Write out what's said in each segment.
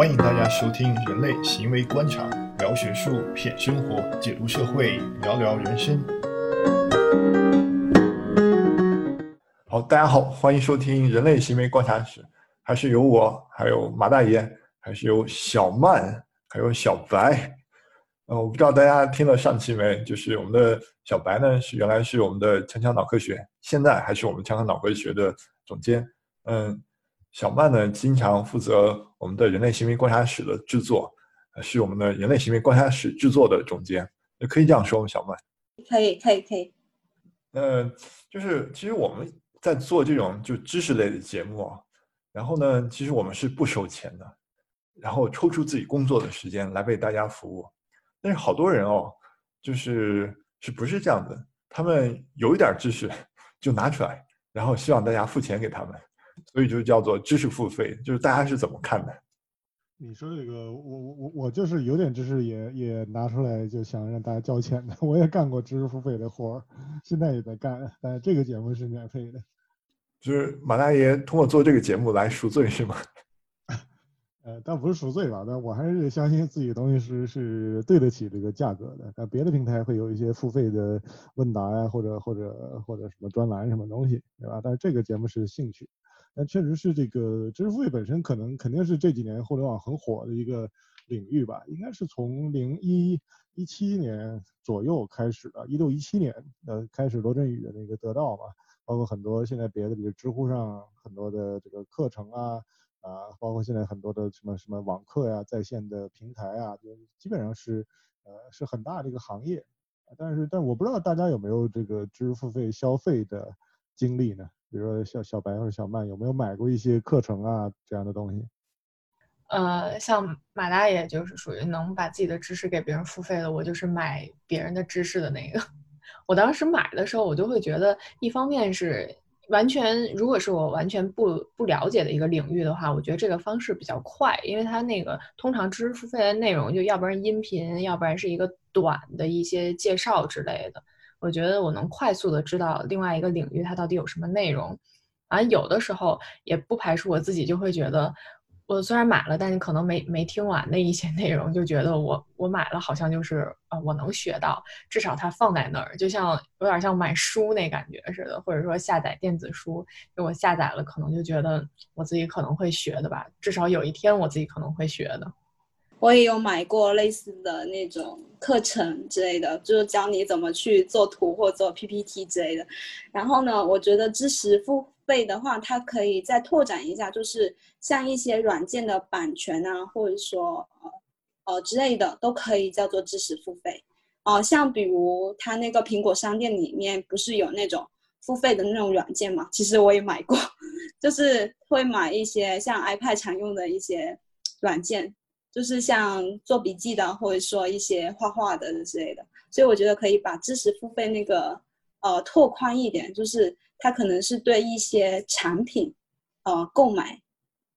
欢迎大家收听《人类行为观察》，聊学术，品生活，解读社会，聊聊人生。好，大家好，欢迎收听《人类行为观察室》，还是有我，还有马大爷，还是有小曼，还有小白。呃，我不知道大家听了上期没？就是我们的小白呢，是原来是我们的强强脑科学，现在还是我们强强脑科学的总监。嗯，小曼呢，经常负责我们的人类行为观察室的制作，是我们的人类行为观察室制作的总监。可以这样说吗？小曼？可以，可以，可以。嗯，就是其实我们在做这种就知识类的节目啊，然后呢，其实我们是不收钱的，然后抽出自己工作的时间来为大家服务。但是好多人哦，就是是不是这样的？他们有一点知识 就拿出来，然后希望大家付钱给他们，所以就叫做知识付费。就是大家是怎么看的？你说这个，我我我我就是有点知识也也拿出来，就想让大家交钱的。我也干过知识付费的活儿，现在也在干，但是这个节目是免费的。就是马大爷通过做这个节目来赎罪是吗？呃，倒不是赎罪吧，但我还是相信自己的东西是是对得起这个价格的。但别的平台会有一些付费的问答呀，或者或者或者什么专栏什么东西，对吧？但是这个节目是兴趣，但确实是这个知识付费本身可能肯定是这几年互联网很火的一个领域吧。应该是从零一一七年左右开始的，一六一七年呃开始罗振宇的那个得到嘛，包括很多现在别的比如知乎上很多的这个课程啊。啊，包括现在很多的什么什么网课呀、在线的平台啊，就基本上是，呃，是很大的一个行业。但是，但我不知道大家有没有这个知识付费消费的经历呢？比如说小小白或者小曼有没有买过一些课程啊这样的东西？呃，像马大爷就是属于能把自己的知识给别人付费的，我就是买别人的知识的那个。我当时买的时候，我就会觉得，一方面是。完全，如果是我完全不不了解的一个领域的话，我觉得这个方式比较快，因为它那个通常知识付费的内容，就要不然音频，要不然是一个短的一些介绍之类的。我觉得我能快速的知道另外一个领域它到底有什么内容，啊，有的时候也不排除我自己就会觉得。我虽然买了，但你可能没没听完的一些内容，就觉得我我买了好像就是呃我能学到，至少它放在那儿，就像有点像买书那感觉似的，或者说下载电子书，就我下载了，可能就觉得我自己可能会学的吧，至少有一天我自己可能会学的。我也有买过类似的那种课程之类的，就是教你怎么去做图或做 PPT 之类的。然后呢，我觉得知识付费的话，它可以再拓展一下，就是像一些软件的版权啊，或者说呃呃之类的，都可以叫做知识付费。哦，像比如它那个苹果商店里面不是有那种付费的那种软件嘛？其实我也买过，就是会买一些像 iPad 常用的一些软件。就是像做笔记的，或者说一些画画的之类的，所以我觉得可以把知识付费那个呃拓宽一点，就是它可能是对一些产品呃购买。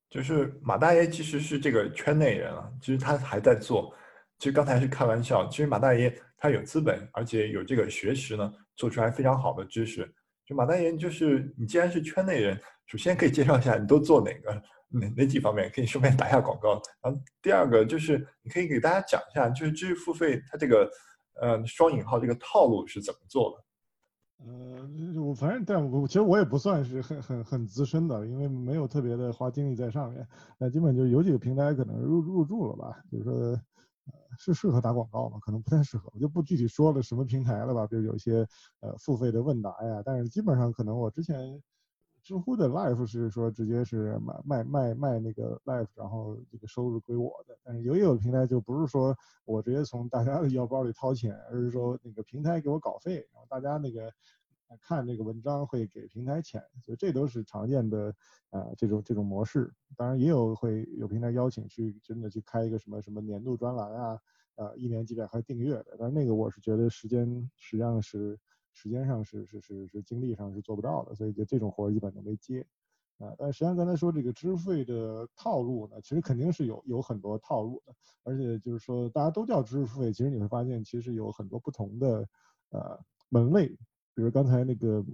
就是马大爷其实是这个圈内人啊，其实他还在做，其实刚才是开玩笑，其实马大爷他有资本，而且有这个学识呢，做出来非常好的知识。就马大爷就是你既然是圈内人，首先可以介绍一下你都做哪个。哪哪几方面可以顺便打一下广告？然后第二个就是你可以给大家讲一下，就是知识付费它这个呃双引号这个套路是怎么做的？呃，我反正但我其实我也不算是很很很资深的，因为没有特别的花精力在上面。那基本就有几个平台可能入入驻了吧，就是说呃是适合打广告吗？可能不太适合，我就不具体说了什么平台了吧。比如有一些呃付费的问答呀，但是基本上可能我之前。知乎的 live 是说直接是卖卖卖卖那个 live，然后这个收入归我的。但是有也有平台就不是说我直接从大家的腰包里掏钱，而是说那个平台给我稿费，然后大家那个看这个文章会给平台钱，所以这都是常见的啊这种这种模式。当然也有会有平台邀请去真的去开一个什么什么年度专栏啊，呃一年几百块订阅的，但是那个我是觉得时间实际上是。时间上是是是是精力上是做不到的，所以就这种活儿基本都没接，啊，但实际上刚才说这个支付费的套路呢，其实肯定是有有很多套路的，而且就是说大家都叫支付费，其实你会发现其实有很多不同的呃门类，比如刚才那个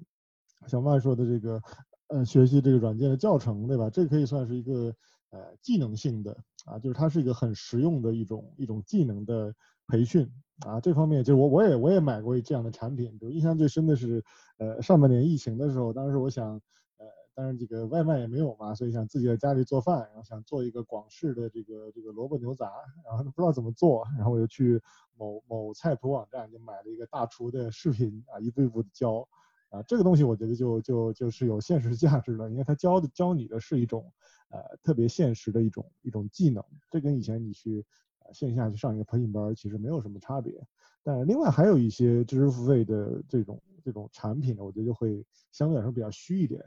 小曼说的这个呃学习这个软件的教程，对吧？这可以算是一个呃技能性的啊，就是它是一个很实用的一种一种技能的培训啊。这方面就是我我也我也买过这样的产品，就印象最深的是呃上半年疫情的时候，当时我想。呃，当然这个外卖也没有嘛，所以想自己在家里做饭，然后想做一个广式的这个这个萝卜牛杂，然后不知道怎么做，然后我就去某某菜谱网站就买了一个大厨的视频啊，一步一步的教啊，这个东西我觉得就就就是有现实价值的，因为他教的教你的是一种呃特别现实的一种一种技能，这跟以前你去线下去上一个培训班其实没有什么差别。但是另外还有一些知识付费的这种这种产品呢，我觉得就会相对来说比较虚一点。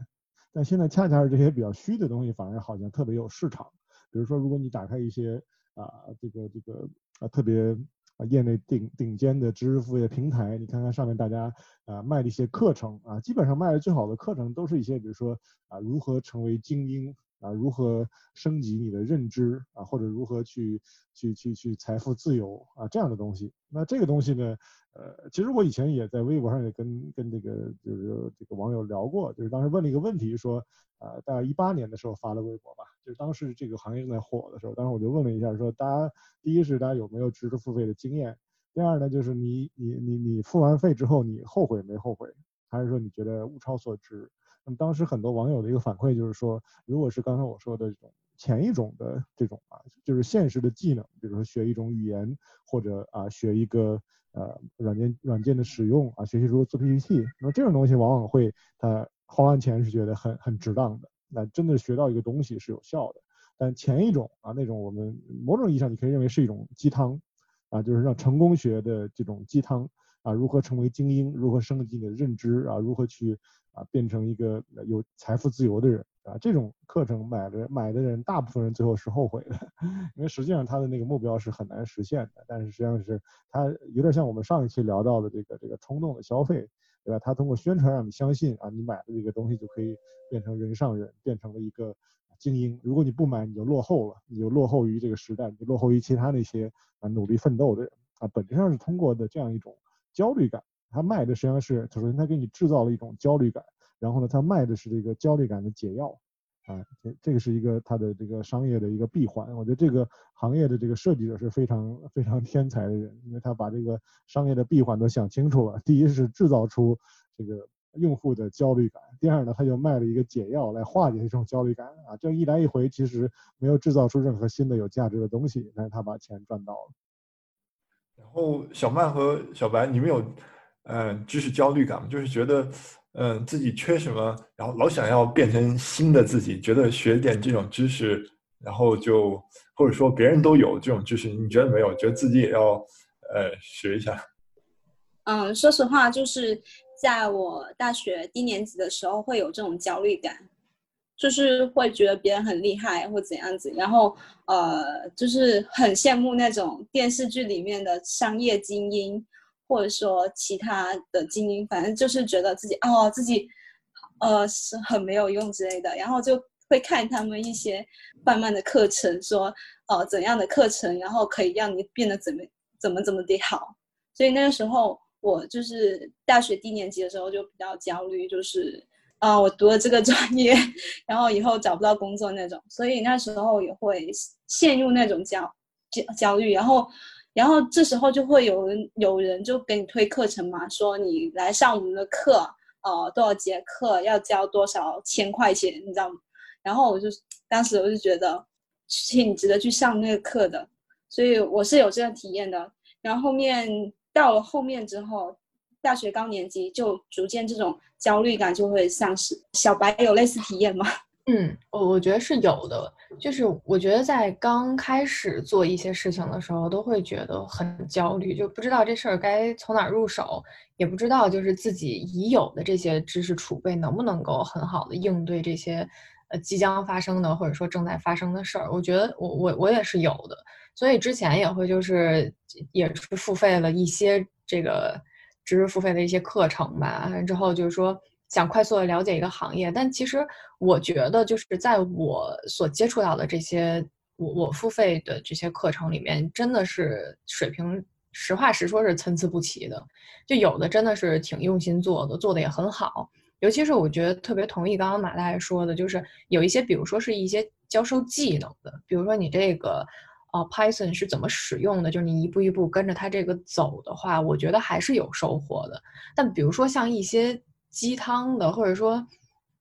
但现在恰恰是这些比较虚的东西，反而好像特别有市场。比如说，如果你打开一些啊，这个这个啊，特别啊，业内顶顶尖的知识付费平台，你看看上面大家啊卖的一些课程啊，基本上卖的最好的课程都是一些，比如说啊，如何成为精英。啊，如何升级你的认知啊，或者如何去去去去财富自由啊，这样的东西。那这个东西呢，呃，其实我以前也在微博上也跟跟这个就是这个网友聊过，就是当时问了一个问题，说，呃，大概一八年的时候发的微博吧，就是当时这个行业正在火的时候，当时我就问了一下，说大家第一是大家有没有知识付费的经验，第二呢就是你你你你付完费之后你后悔没后悔，还是说你觉得物超所值？那么当时很多网友的一个反馈就是说，如果是刚才我说的这种前一种的这种啊，就是现实的技能，比如说学一种语言，或者啊学一个呃软件软件的使用啊，学习如何做 PPT，那么这种东西往往会他花完钱是觉得很很值当的，那真的学到一个东西是有效的。但前一种啊那种我们某种意义上你可以认为是一种鸡汤啊，就是让成功学的这种鸡汤啊，如何成为精英，如何升级你的认知啊，如何去。啊，变成一个有财富自由的人啊！这种课程买的买的人，大部分人最后是后悔的，因为实际上他的那个目标是很难实现的。但是实际上是他有点像我们上一期聊到的这个这个冲动的消费，对吧？他通过宣传让你相信啊，你买的这个东西就可以变成人上人，变成了一个精英。如果你不买，你就落后了，你就落后于这个时代，你就落后于其他那些啊努力奋斗的人啊。本质上是通过的这样一种焦虑感。他卖的实际上是，首先他给你制造了一种焦虑感，然后呢，他卖的是这个焦虑感的解药，啊，这这个是一个他的这个商业的一个闭环。我觉得这个行业的这个设计者是非常非常天才的人，因为他把这个商业的闭环都想清楚了。第一是制造出这个用户的焦虑感，第二呢，他就卖了一个解药来化解这种焦虑感啊。这一来一回其实没有制造出任何新的有价值的东西，但是他把钱赚到了。然后小曼和小白，你们有？嗯，知识焦虑感嘛就是觉得，嗯，自己缺什么，然后老想要变成新的自己，觉得学点这种知识，然后就或者说别人都有这种知识，你觉得没有？觉得自己也要呃学一下。嗯，说实话，就是在我大学低年级的时候会有这种焦虑感，就是会觉得别人很厉害或怎样子，然后呃，就是很羡慕那种电视剧里面的商业精英。或者说其他的精英，反正就是觉得自己哦，自己，呃，是很没有用之类的，然后就会看他们一些慢慢的课程，说哦怎样的课程，然后可以让你变得怎么怎么怎么的好。所以那个时候我就是大学低年级的时候就比较焦虑，就是啊我读了这个专业，然后以后找不到工作那种，所以那时候也会陷入那种焦焦焦虑，然后。然后这时候就会有人有人就给你推课程嘛，说你来上我们的课，呃，多少节课要交多少千块钱，你知道吗？然后我就当时我就觉得挺值得去上那个课的，所以我是有这样体验的。然后后面到了后面之后，大学高年级就逐渐这种焦虑感就会丧失。小白有类似体验吗？嗯，我我觉得是有的，就是我觉得在刚开始做一些事情的时候，都会觉得很焦虑，就不知道这事儿该从哪入手，也不知道就是自己已有的这些知识储备能不能够很好的应对这些呃即将发生的或者说正在发生的事儿。我觉得我我我也是有的，所以之前也会就是也是付费了一些这个知识付费的一些课程吧，之后就是说。想快速的了解一个行业，但其实我觉得就是在我所接触到的这些我我付费的这些课程里面，真的是水平实话实说是参差不齐的。就有的真的是挺用心做的，做的也很好。尤其是我觉得特别同意刚刚马大爷说的，就是有一些，比如说是一些教授技能的，比如说你这个。呃，Python 是怎么使用的？就是你一步一步跟着它这个走的话，我觉得还是有收获的。但比如说像一些鸡汤的，或者说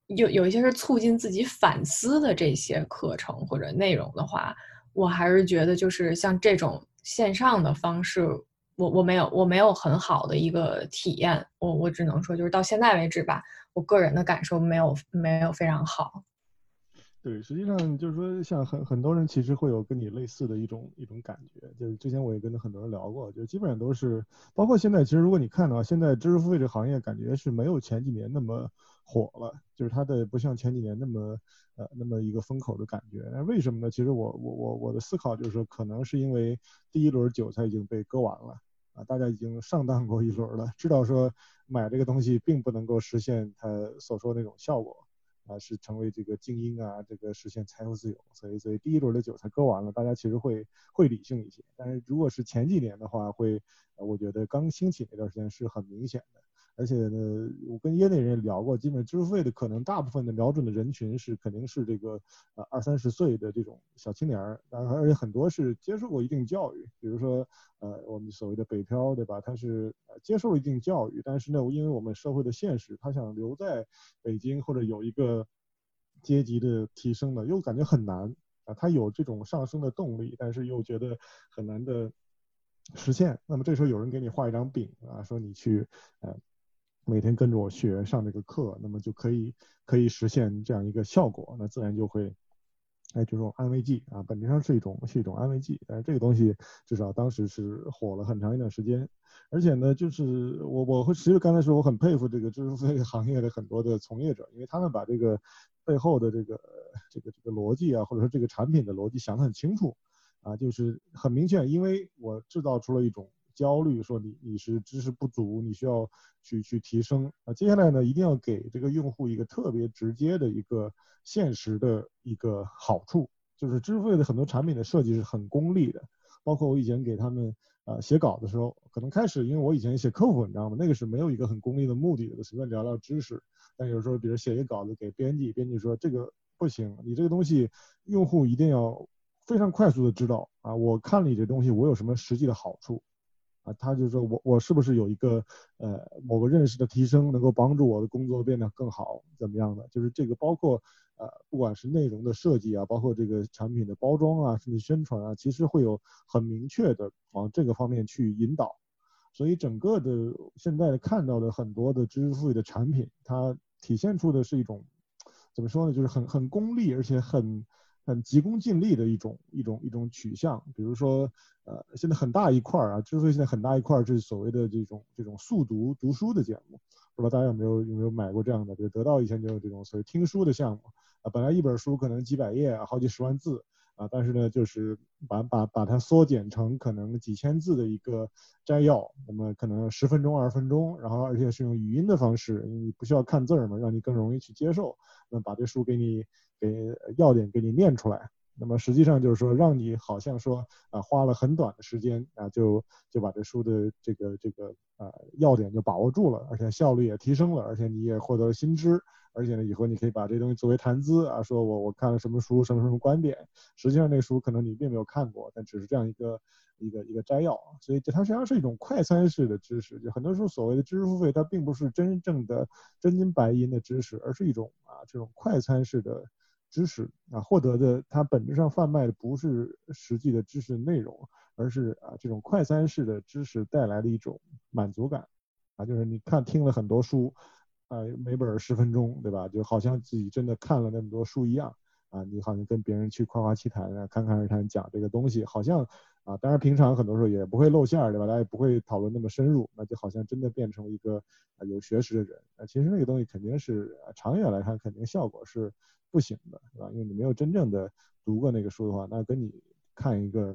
有有一些是促进自己反思的这些课程或者内容的话，我还是觉得就是像这种线上的方式，我我没有我没有很好的一个体验。我我只能说就是到现在为止吧，我个人的感受没有没有非常好。对，实际上就是说，像很很多人其实会有跟你类似的一种一种感觉，就是之前我也跟很多人聊过，就基本上都是，包括现在，其实如果你看到现在知识付费这行业，感觉是没有前几年那么火了，就是它的不像前几年那么呃那么一个风口的感觉。那为什么呢？其实我我我我的思考就是说，可能是因为第一轮韭菜已经被割完了啊，大家已经上当过一轮了，知道说买这个东西并不能够实现它所说的那种效果。啊，是成为这个精英啊，这个实现财富自由，所以所以第一轮的韭菜割完了，大家其实会会理性一些。但是如果是前几年的话，会，我觉得刚兴起那段时间是很明显的。而且呢，我跟业内人也聊过，基本支付费的可能大部分的瞄准的人群是肯定是这个呃二三十岁的这种小青年儿，然后而且很多是接受过一定教育，比如说呃我们所谓的北漂，对吧？他是接受了一定教育，但是呢，因为我们社会的现实，他想留在北京或者有一个阶级的提升呢，又感觉很难啊，他有这种上升的动力，但是又觉得很难的实现。那么这时候有人给你画一张饼啊，说你去呃。每天跟着我学上这个课，那么就可以可以实现这样一个效果，那自然就会，哎，这种安慰剂啊，本质上是一种是一种安慰剂。但是这个东西至少当时是火了很长一段时间，而且呢，就是我我会其实刚才说我很佩服这个知识付费行业的很多的从业者，因为他们把这个背后的这个这个这个逻辑啊，或者说这个产品的逻辑想得很清楚啊，就是很明确，因为我制造出了一种。焦虑说你你是知识不足，你需要去去提升那。接下来呢，一定要给这个用户一个特别直接的一个现实的一个好处，就是知识付费的很多产品的设计是很功利的。包括我以前给他们呃写稿的时候，可能开始因为我以前写客户文章嘛，那个是没有一个很功利的目的的，随便聊聊知识。但有时候比如写一个稿子给编辑，编辑说这个不行，你这个东西用户一定要非常快速的知道啊，我看了你这东西，我有什么实际的好处。啊，他就说我我是不是有一个呃某个认识的提升，能够帮助我的工作变得更好，怎么样的？就是这个包括呃不管是内容的设计啊，包括这个产品的包装啊，甚至宣传啊，其实会有很明确的往这个方面去引导。所以整个的现在看到的很多的知识付费的产品，它体现出的是一种怎么说呢？就是很很功利，而且很。很急功近利的一种一种一种取向，比如说，呃，现在很大一块儿啊，之所以现在很大一块儿是所谓的这种这种速读读书的节目，不知道大家有没有有没有买过这样的？比如得到以前就有这种所谓听书的项目啊，本来一本书可能几百页啊，好几十万字啊，但是呢，就是把把把它缩减成可能几千字的一个摘要，那么可能十分钟二十分钟，然后而且是用语音的方式，你不需要看字儿嘛，让你更容易去接受，那把这书给你。给要点给你念出来，那么实际上就是说，让你好像说啊，花了很短的时间啊，就就把这书的这个这个啊要点就把握住了，而且效率也提升了，而且你也获得了新知，而且呢，以后你可以把这东西作为谈资啊，说我我看了什么书，什么什么观点，实际上那书可能你并没有看过，但只是这样一个一个一个摘要，所以它实际上是一种快餐式的知识，就很多时候所谓的知识付费，它并不是真正的真金白银的知识，而是一种啊这种快餐式的。知识啊，获得的它本质上贩卖的不是实际的知识内容，而是啊这种快餐式的知识带来的一种满足感，啊就是你看听了很多书，啊每本十分钟对吧？就好像自己真的看了那么多书一样，啊你好像跟别人去夸夸其谈啊，侃侃而谈讲这个东西，好像啊当然平常很多时候也不会露馅对吧？大家也不会讨论那么深入，那就好像真的变成一个啊有学识的人，啊其实那个东西肯定是长远来看肯定效果是。不行的，是吧？因为你没有真正的读过那个书的话，那跟你看一个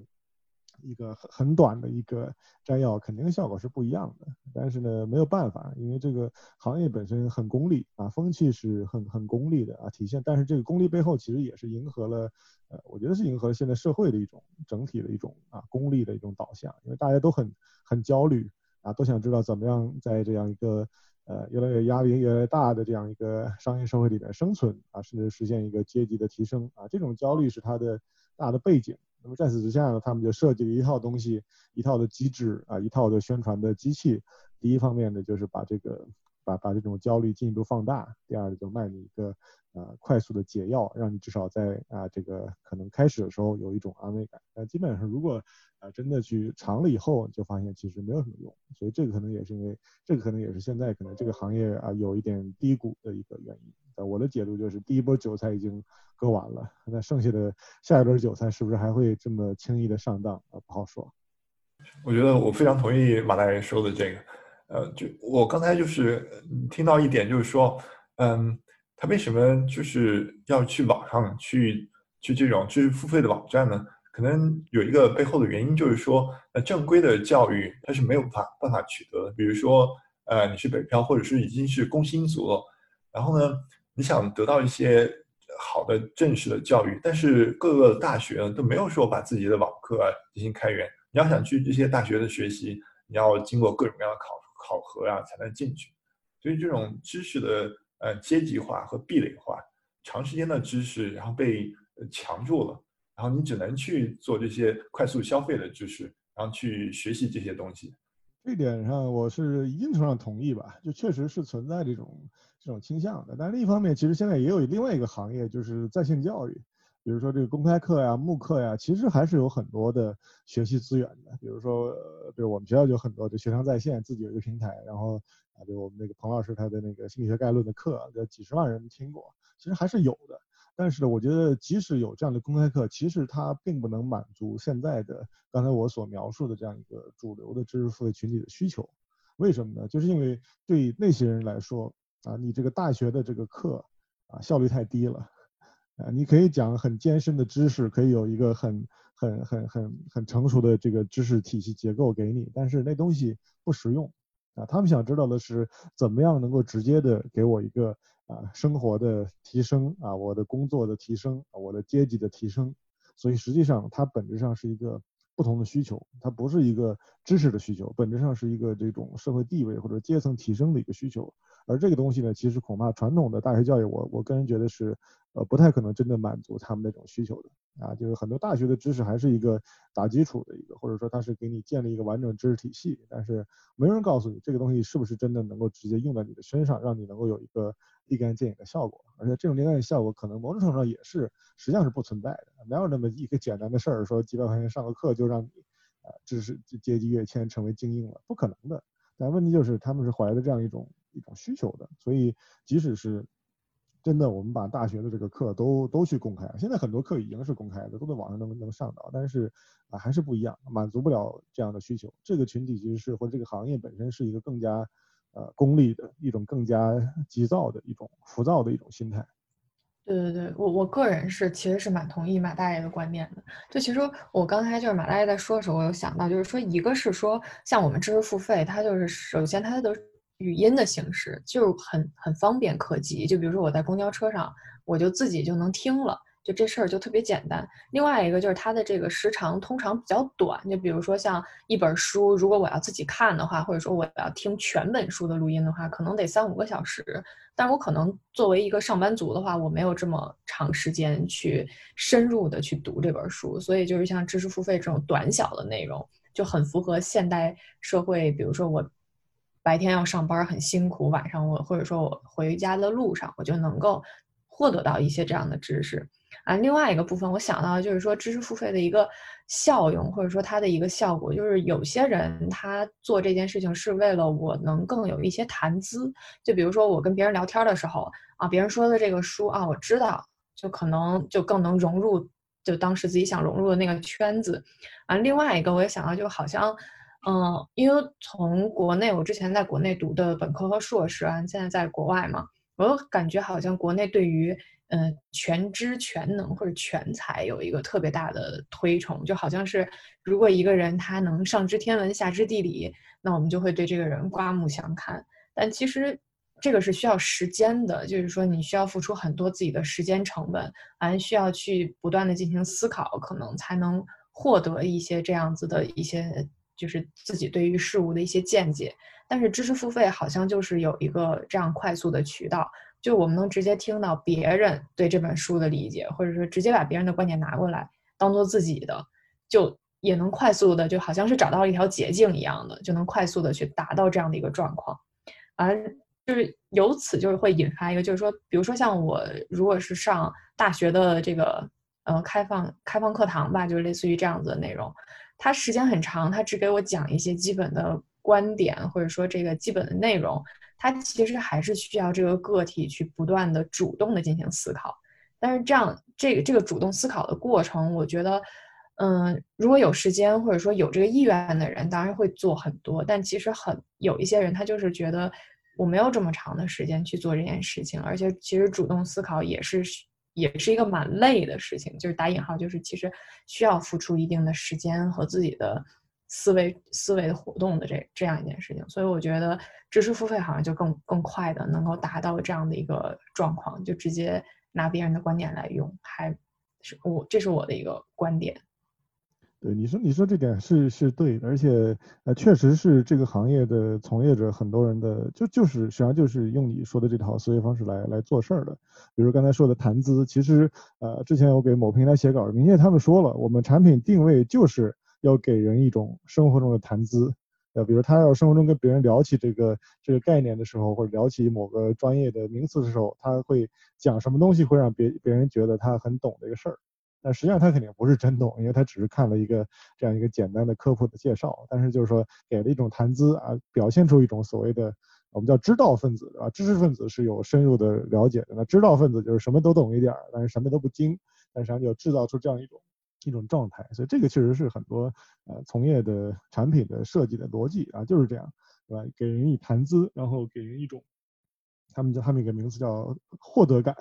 一个很很短的一个摘要，肯定效果是不一样的。但是呢，没有办法，因为这个行业本身很功利啊，风气是很很功利的啊，体现。但是这个功利背后，其实也是迎合了，呃，我觉得是迎合了现在社会的一种整体的一种啊功利的一种导向，因为大家都很很焦虑啊，都想知道怎么样在这样一个。呃越来越压力越来越大的这样一个商业社会里面生存啊，甚至实现一个阶级的提升啊，这种焦虑是它的大的背景。那么在此之下呢，他们就设计了一套东西，一套的机制啊，一套的宣传的机器。第一方面呢，就是把这个把把这种焦虑进一步放大；第二就卖你一个呃快速的解药，让你至少在啊这个可能开始的时候有一种安慰感。但基本上如果啊真的去尝了以后，就发现其实没有什么用。所以这个可能也是因为这个可能也是现在可能这个行业啊有一点低谷的一个原因。我的解读就是第一波韭菜已经割完了，那剩下的下一轮韭菜是不是还会这么轻易的上当啊？不好说。我觉得我非常同意马大人说的这个。呃，就我刚才就是听到一点，就是说，嗯，他为什么就是要去网上去去这种去付费的网站呢？可能有一个背后的原因，就是说，呃，正规的教育它是没有法办法取得的。比如说，呃，你是北漂，或者是已经是工薪族了，然后呢，你想得到一些好的正式的教育，但是各个大学都没有说把自己的网课进行开源。你要想去这些大学的学习，你要经过各种各样的考。考核啊才能进去，所以这种知识的呃阶级化和壁垒化，长时间的知识然后被强住了，然后你只能去做这些快速消费的知识，然后去学习这些东西。这点上我是一定程度上同意吧，就确实是存在这种这种倾向的。但另一方面，其实现在也有另外一个行业，就是在线教育。比如说这个公开课呀、慕课呀，其实还是有很多的学习资源的。比如说，比如我们学校就很多，就学生在线自己有一个平台，然后啊，就我们那个彭老师他的那个心理学概论的课，有几十万人听过，其实还是有的。但是呢，我觉得即使有这样的公开课，其实它并不能满足现在的刚才我所描述的这样一个主流的知识付费群体的需求。为什么呢？就是因为对那些人来说啊，你这个大学的这个课啊，效率太低了。啊，你可以讲很艰深的知识，可以有一个很很很很很成熟的这个知识体系结构给你，但是那东西不实用。啊，他们想知道的是怎么样能够直接的给我一个啊生活的提升啊，我的工作的提升，我的阶级的提升。所以实际上它本质上是一个不同的需求，它不是一个知识的需求，本质上是一个这种社会地位或者阶层提升的一个需求。而这个东西呢，其实恐怕传统的大学教育，我我个人觉得是。呃，不太可能真的满足他们那种需求的啊，就是很多大学的知识还是一个打基础的一个，或者说它是给你建立一个完整知识体系，但是没人告诉你这个东西是不是真的能够直接用在你的身上，让你能够有一个立竿见影的效果。而且这种立竿见影效果可能某种程度上也是实际上是不存在的，哪有那么一个简单的事儿，说几百块钱上个课就让你啊知识阶级跃迁成为精英了，不可能的。但问题就是他们是怀着这样一种一种需求的，所以即使是。真的，我们把大学的这个课都都去公开，现在很多课已经是公开的，都在网上能能上到，但是啊还是不一样，满足不了这样的需求。这个群体其实是或者这个行业本身是一个更加呃功利的一种更加急躁的一种浮躁的一种心态。对对对，我我个人是其实是蛮同意马大爷的观点的。就其实我刚才就是马大爷在说的时候，我有想到，就是说一个是说像我们知识付费，它就是首先它的。语音的形式就很很方便可及，就比如说我在公交车上，我就自己就能听了，就这事儿就特别简单。另外一个就是它的这个时长通常比较短，就比如说像一本书，如果我要自己看的话，或者说我要听全本书的录音的话，可能得三五个小时。但我可能作为一个上班族的话，我没有这么长时间去深入的去读这本书，所以就是像知识付费这种短小的内容，就很符合现代社会，比如说我。白天要上班很辛苦，晚上我或者说我回家的路上，我就能够获得到一些这样的知识啊。另外一个部分，我想到就是说知识付费的一个效用，或者说它的一个效果，就是有些人他做这件事情是为了我能更有一些谈资。就比如说我跟别人聊天的时候啊，别人说的这个书啊，我知道，就可能就更能融入就当时自己想融入的那个圈子啊。另外一个我也想到，就好像。嗯，因为从国内，我之前在国内读的本科和硕士啊，现在在国外嘛，我感觉好像国内对于嗯全知全能或者全才有一个特别大的推崇，就好像是如果一个人他能上知天文下知地理，那我们就会对这个人刮目相看。但其实这个是需要时间的，就是说你需要付出很多自己的时间成本，还需要去不断的进行思考，可能才能获得一些这样子的一些。就是自己对于事物的一些见解。但是知识付费好像就是有一个这样快速的渠道，就我们能直接听到别人对这本书的理解，或者说直接把别人的观点拿过来当做自己的，就也能快速的，就好像是找到了一条捷径一样的，就能快速的去达到这样的一个状况。而就是由此就是会引发一个，就是说，比如说像我如果是上大学的这个呃开放开放课堂吧，就是类似于这样子的内容，它时间很长，它只给我讲一些基本的。观点或者说这个基本的内容，他其实还是需要这个个体去不断的主动的进行思考。但是这样这个这个主动思考的过程，我觉得，嗯，如果有时间或者说有这个意愿的人，当然会做很多。但其实很有一些人，他就是觉得我没有这么长的时间去做这件事情，而且其实主动思考也是也是一个蛮累的事情，就是打引号，就是其实需要付出一定的时间和自己的。思维思维活动的这这样一件事情，所以我觉得知识付费好像就更更快的能够达到这样的一个状况，就直接拿别人的观点来用，还是我这是我的一个观点。对，你说你说这点是是对，而且呃确实是这个行业的从业者很多人的就就是实际上就是用你说的这套思维方式来来做事儿的，比如刚才说的谈资，其实呃之前我给某平台写稿，明确他们说了，我们产品定位就是。要给人一种生活中的谈资，呃，比如他要生活中跟别人聊起这个这个概念的时候，或者聊起某个专业的名词的时候，他会讲什么东西会让别别人觉得他很懂这个事儿，但实际上他肯定不是真懂，因为他只是看了一个这样一个简单的科普的介绍，但是就是说给了一种谈资啊，表现出一种所谓的我们叫知道分子，对吧？知识分子是有深入的了解的，那知道分子就是什么都懂一点儿，但是什么都不精，但实际上就制造出这样一种。一种状态，所以这个确实是很多呃从业的产品的设计的逻辑啊，就是这样，对吧？给人以谈资，然后给人一种，他们叫他们一个名词叫获得感，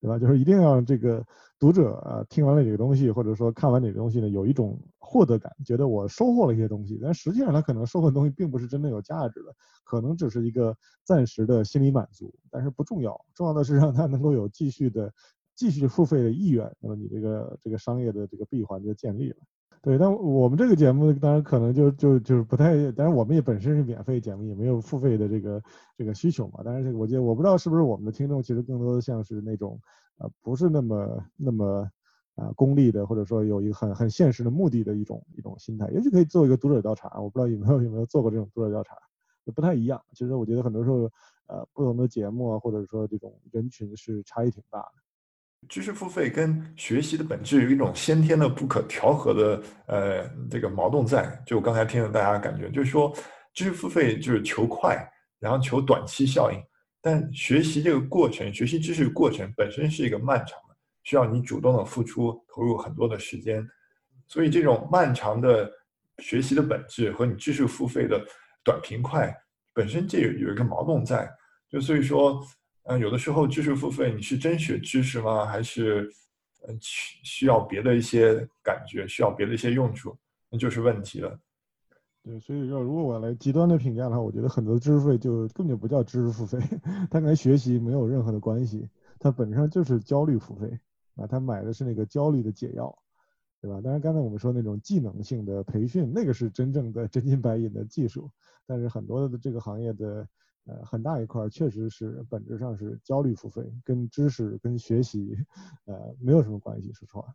对吧？就是一定要这个读者啊听完了这个东西，或者说看完这个东西呢，有一种获得感，觉得我收获了一些东西，但实际上他可能收获的东西并不是真正有价值的，可能只是一个暂时的心理满足，但是不重要，重要的是让他能够有继续的。继续付费的意愿，那么你这个这个商业的这个闭环就建立了。对，但我们这个节目当然可能就就就是不太，当然我们也本身是免费节目，也没有付费的这个这个需求嘛。但是我觉得我不知道是不是我们的听众其实更多的像是那种呃不是那么那么啊功利的，或者说有一个很很现实的目的的一种一种心态。也许可以做一个读者调查，我不知道有没有有没有做过这种读者调查，不太一样。其实我觉得很多时候呃不同的节目啊，或者说这种人群是差异挺大的。知识付费跟学习的本质有一种先天的不可调和的呃这个矛盾在。就我刚才听了大家感觉，就是说知识付费就是求快，然后求短期效应。但学习这个过程，学习知识过程本身是一个漫长的，需要你主动的付出投入很多的时间。所以这种漫长的学习的本质和你知识付费的短平快本身这有有一个矛盾在。就所以说。嗯，有的时候知识付费，你是真学知识吗？还是，嗯，需需要别的一些感觉，需要别的一些用处，那就是问题了。对，所以要如果我来极端的评价的话，我觉得很多知识费就根本就不叫知识付费，它跟学习没有任何的关系，它本质上就是焦虑付费啊，他买的是那个焦虑的解药，对吧？当然，刚才我们说那种技能性的培训，那个是真正的真金白银的技术，但是很多的这个行业的。呃，很大一块确实是本质上是焦虑付费，跟知识跟学习，呃，没有什么关系。说实话，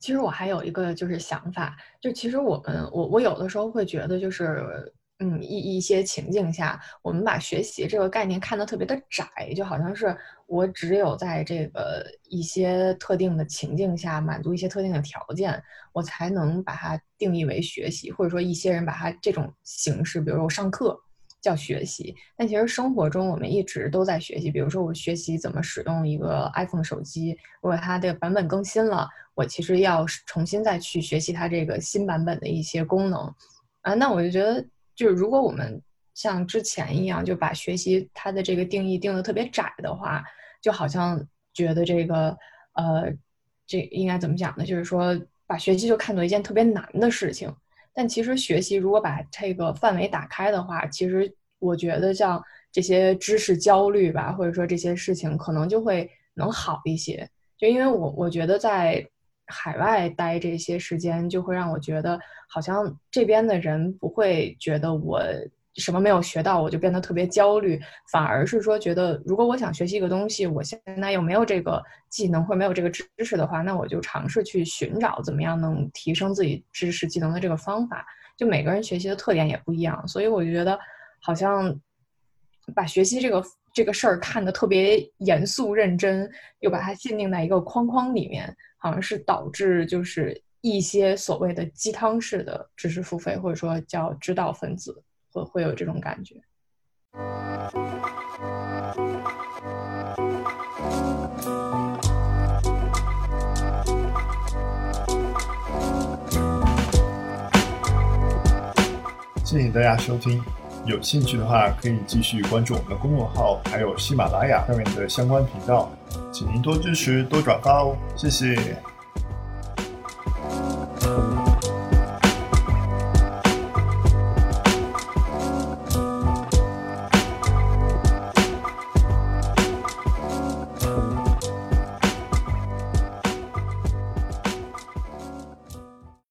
其实我还有一个就是想法，就其实我们我我有的时候会觉得，就是嗯一一些情境下，我们把学习这个概念看得特别的窄，就好像是我只有在这个一些特定的情境下满足一些特定的条件，我才能把它定义为学习，或者说一些人把它这种形式，比如说我上课。叫学习，但其实生活中我们一直都在学习。比如说，我学习怎么使用一个 iPhone 手机，如果它的版本更新了，我其实要重新再去学习它这个新版本的一些功能。啊，那我就觉得，就是如果我们像之前一样，就把学习它的这个定义定的特别窄的话，就好像觉得这个，呃，这应该怎么讲呢？就是说，把学习就看作一件特别难的事情。但其实学习如果把这个范围打开的话，其实我觉得像这些知识焦虑吧，或者说这些事情可能就会能好一些。就因为我我觉得在海外待这些时间，就会让我觉得好像这边的人不会觉得我什么没有学到，我就变得特别焦虑，反而是说觉得如果我想学习一个东西，我现在又没有这个技能或没有这个知识的话，那我就尝试去寻找怎么样能提升自己知识技能的这个方法。就每个人学习的特点也不一样，所以我就觉得好像把学习这个这个事儿看得特别严肃认真，又把它限定在一个框框里面，好像是导致就是一些所谓的鸡汤式的知识付费，或者说叫知道分子，会会有这种感觉。谢谢大家收听，有兴趣的话可以继续关注我们的公众号，还有喜马拉雅上面的相关频道，请您多支持多转发哦，谢谢。